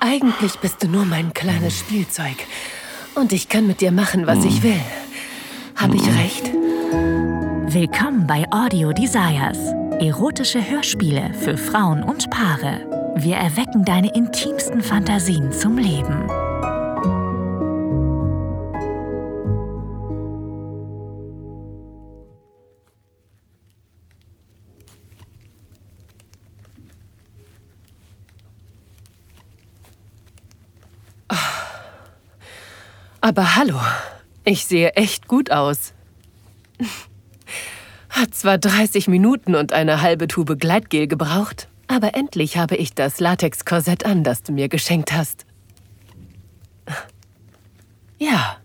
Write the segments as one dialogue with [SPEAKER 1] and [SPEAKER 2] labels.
[SPEAKER 1] Eigentlich bist du nur mein kleines Spielzeug. Und ich kann mit dir machen, was ich will. Hab ich recht?
[SPEAKER 2] Willkommen bei Audio Desires. Erotische Hörspiele für Frauen und Paare. Wir erwecken deine intimsten Fantasien zum Leben.
[SPEAKER 1] Aber hallo, ich sehe echt gut aus. Hat zwar 30 Minuten und eine halbe Tube Gleitgel gebraucht, aber endlich habe ich das Latex-Korsett an, das du mir geschenkt hast. Ja,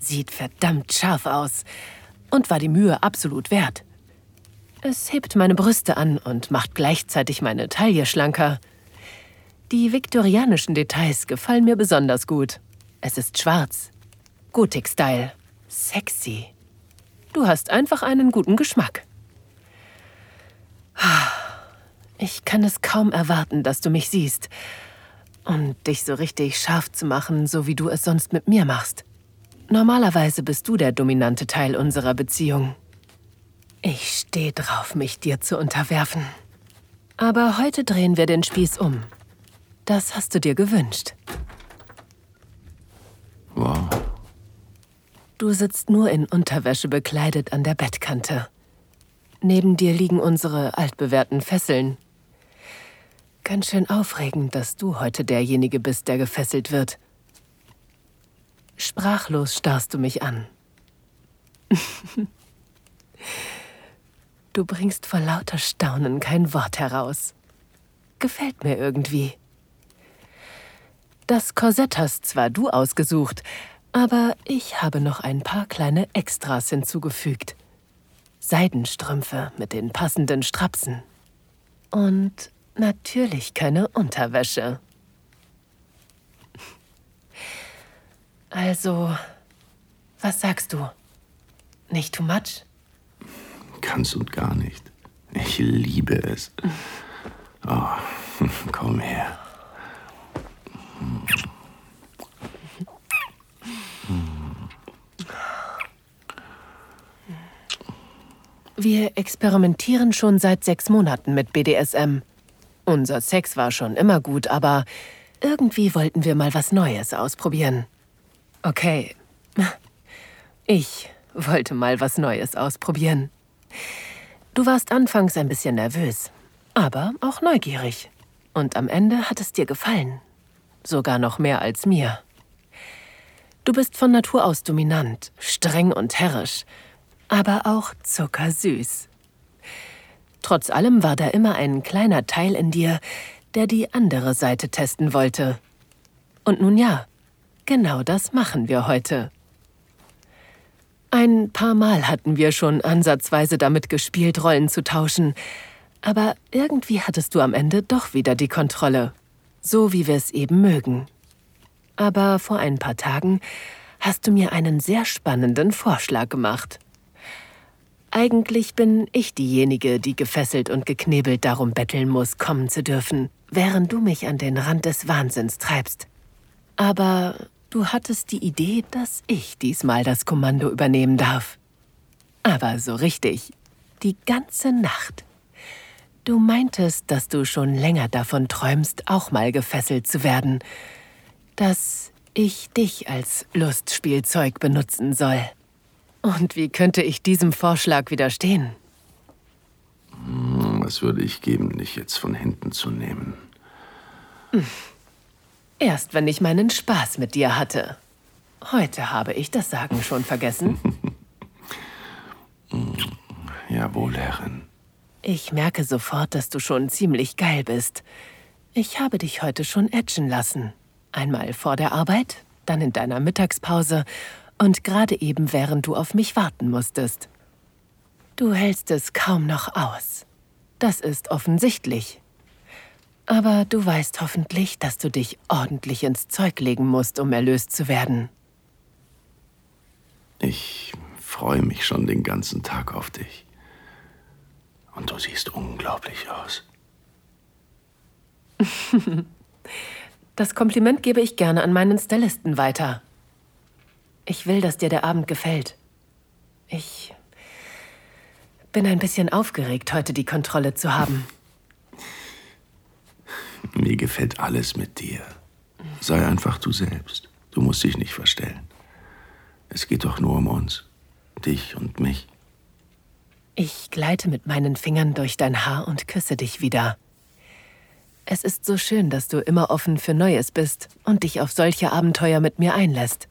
[SPEAKER 1] sieht verdammt scharf aus und war die Mühe absolut wert. Es hebt meine Brüste an und macht gleichzeitig meine Taille schlanker. Die viktorianischen Details gefallen mir besonders gut. Es ist schwarz. Gothic-Style. Sexy. Du hast einfach einen guten Geschmack. Ich kann es kaum erwarten, dass du mich siehst. Und dich so richtig scharf zu machen, so wie du es sonst mit mir machst. Normalerweise bist du der dominante Teil unserer Beziehung. Ich stehe drauf, mich dir zu unterwerfen. Aber heute drehen wir den Spieß um. Das hast du dir gewünscht.
[SPEAKER 3] Wow.
[SPEAKER 1] Du sitzt nur in Unterwäsche bekleidet an der Bettkante. Neben dir liegen unsere altbewährten Fesseln. Ganz schön aufregend, dass du heute derjenige bist, der gefesselt wird. Sprachlos starrst du mich an. du bringst vor lauter Staunen kein Wort heraus. Gefällt mir irgendwie. Das Korsett hast zwar du ausgesucht, aber ich habe noch ein paar kleine Extras hinzugefügt. Seidenstrümpfe mit den passenden Strapsen. Und natürlich keine Unterwäsche. Also, was sagst du? Nicht too much?
[SPEAKER 3] Ganz und gar nicht. Ich liebe es. Oh, komm her.
[SPEAKER 1] Wir experimentieren schon seit sechs Monaten mit BDSM. Unser Sex war schon immer gut, aber irgendwie wollten wir mal was Neues ausprobieren. Okay, ich wollte mal was Neues ausprobieren. Du warst anfangs ein bisschen nervös, aber auch neugierig. Und am Ende hat es dir gefallen. Sogar noch mehr als mir. Du bist von Natur aus dominant, streng und herrisch aber auch zuckersüß. Trotz allem war da immer ein kleiner Teil in dir, der die andere Seite testen wollte. Und nun ja, genau das machen wir heute. Ein paar Mal hatten wir schon ansatzweise damit gespielt, Rollen zu tauschen, aber irgendwie hattest du am Ende doch wieder die Kontrolle, so wie wir es eben mögen. Aber vor ein paar Tagen hast du mir einen sehr spannenden Vorschlag gemacht. Eigentlich bin ich diejenige, die gefesselt und geknebelt darum betteln muss, kommen zu dürfen, während du mich an den Rand des Wahnsinns treibst. Aber du hattest die Idee, dass ich diesmal das Kommando übernehmen darf. Aber so richtig, die ganze Nacht. Du meintest, dass du schon länger davon träumst, auch mal gefesselt zu werden, dass ich dich als Lustspielzeug benutzen soll. Und wie könnte ich diesem Vorschlag widerstehen?
[SPEAKER 3] Hm, was würde ich geben, dich jetzt von hinten zu nehmen?
[SPEAKER 1] Erst wenn ich meinen Spaß mit dir hatte. Heute habe ich das Sagen schon vergessen.
[SPEAKER 3] Jawohl, Herrin.
[SPEAKER 1] Ich merke sofort, dass du schon ziemlich geil bist. Ich habe dich heute schon etchen lassen. Einmal vor der Arbeit, dann in deiner Mittagspause und gerade eben, während du auf mich warten musstest. Du hältst es kaum noch aus. Das ist offensichtlich. Aber du weißt hoffentlich, dass du dich ordentlich ins Zeug legen musst, um erlöst zu werden.
[SPEAKER 3] Ich freue mich schon den ganzen Tag auf dich. Und du siehst unglaublich aus.
[SPEAKER 1] Das Kompliment gebe ich gerne an meinen Stylisten weiter. Ich will, dass dir der Abend gefällt. Ich bin ein bisschen aufgeregt, heute die Kontrolle zu haben.
[SPEAKER 3] Mir gefällt alles mit dir. Sei einfach du selbst. Du musst dich nicht verstellen. Es geht doch nur um uns. Dich und mich.
[SPEAKER 1] Ich gleite mit meinen Fingern durch dein Haar und küsse dich wieder. Es ist so schön, dass du immer offen für Neues bist und dich auf solche Abenteuer mit mir einlässt.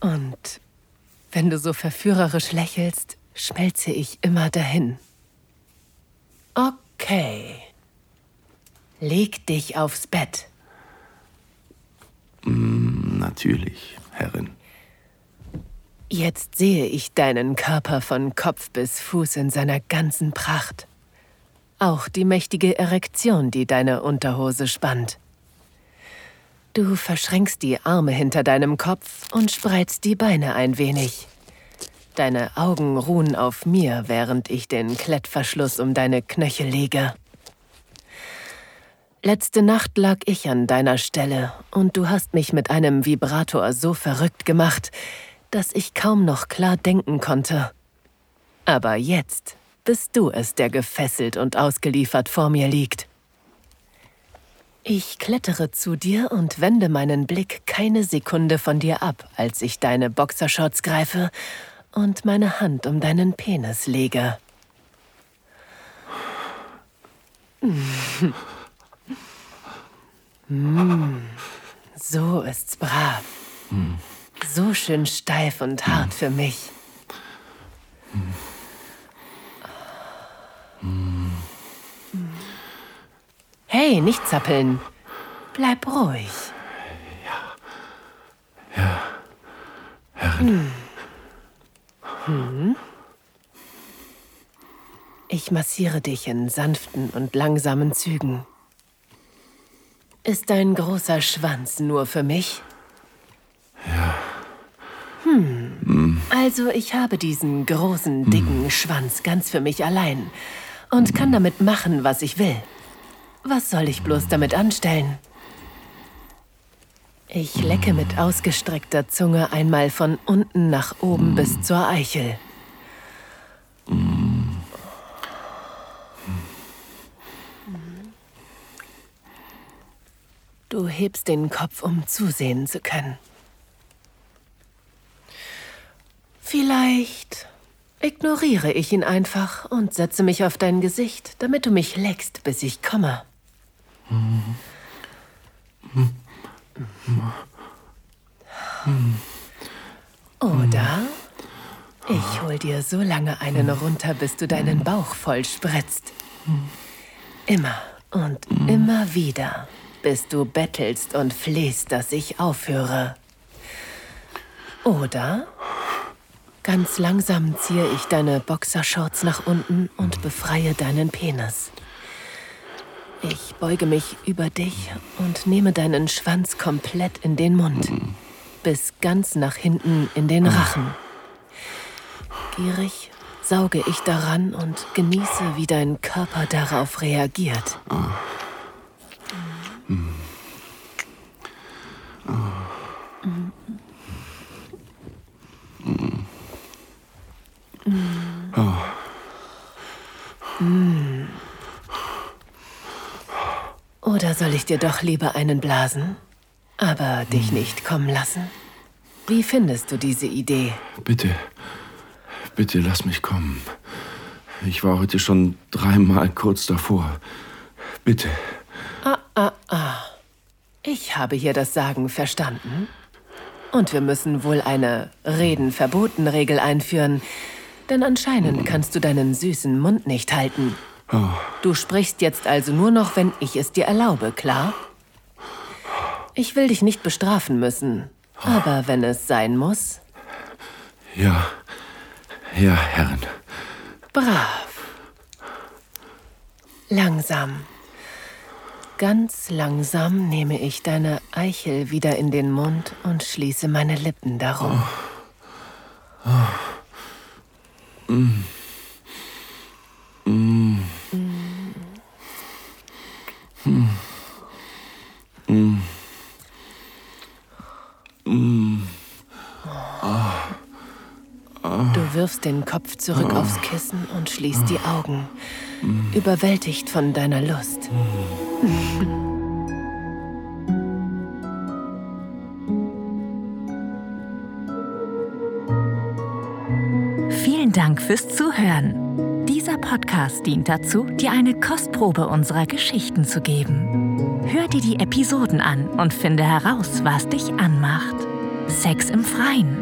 [SPEAKER 1] Und wenn du so verführerisch lächelst, schmelze ich immer dahin. Okay. Leg dich aufs Bett.
[SPEAKER 3] Mm, natürlich, Herrin.
[SPEAKER 1] Jetzt sehe ich deinen Körper von Kopf bis Fuß in seiner ganzen Pracht. Auch die mächtige Erektion, die deine Unterhose spannt. Du verschränkst die Arme hinter deinem Kopf und spreizt die Beine ein wenig. Deine Augen ruhen auf mir, während ich den Klettverschluss um deine Knöchel lege. Letzte Nacht lag ich an deiner Stelle und du hast mich mit einem Vibrator so verrückt gemacht, dass ich kaum noch klar denken konnte. Aber jetzt bist du es, der gefesselt und ausgeliefert vor mir liegt. Ich klettere zu dir und wende meinen Blick keine Sekunde von dir ab, als ich deine Boxershorts greife und meine Hand um deinen Penis lege. Mm, so ist's brav. So schön steif und hart für mich. Hey, nicht zappeln. Bleib ruhig.
[SPEAKER 3] Ja. Ja. Herrin.
[SPEAKER 1] Hm. Ich massiere dich in sanften und langsamen Zügen. Ist dein großer Schwanz nur für mich? Hm. hm. Also ich habe diesen großen, dicken hm. Schwanz ganz für mich allein und kann damit machen, was ich will. Was soll ich bloß damit anstellen? Ich lecke mit ausgestreckter Zunge einmal von unten nach oben bis zur Eichel. Du hebst den Kopf, um zusehen zu können. Ignoriere ich ihn einfach und setze mich auf dein Gesicht, damit du mich leckst, bis ich komme. Oder ich hol dir so lange einen runter, bis du deinen Bauch voll spritzt. Immer und immer wieder bis du bettelst und flehst, dass ich aufhöre. Oder ganz langsam ziehe ich deine Boxershorts nach unten und befreie deinen Penis. Ich beuge mich über dich und nehme deinen Schwanz komplett in den Mund, bis ganz nach hinten in den Rachen. Gierig sauge ich daran und genieße, wie dein Körper darauf reagiert. Oder soll ich dir doch lieber einen blasen, aber dich nicht kommen lassen? Wie findest du diese Idee?
[SPEAKER 3] Bitte, bitte lass mich kommen. Ich war heute schon dreimal kurz davor. Bitte.
[SPEAKER 1] Ah, ah, ah. Ich habe hier das Sagen verstanden. Und wir müssen wohl eine Reden-Verboten-Regel einführen. Denn anscheinend kannst du deinen süßen Mund nicht halten. Du sprichst jetzt also nur noch, wenn ich es dir erlaube, klar? Ich will dich nicht bestrafen müssen. Aber wenn es sein muss.
[SPEAKER 3] Ja. Ja, Herren.
[SPEAKER 1] Brav. Langsam. Ganz langsam nehme ich deine Eichel wieder in den Mund und schließe meine Lippen darum. Oh. Oh.
[SPEAKER 3] Mm. Du wirfst den Kopf zurück aufs Kissen und schließt die Augen, überwältigt von deiner Lust.
[SPEAKER 1] Vielen Dank fürs Zuhören. Dieser Podcast dient dazu, dir eine Kostprobe unserer Geschichten zu geben. Hör dir die Episoden an und finde heraus, was dich anmacht. Sex im Freien,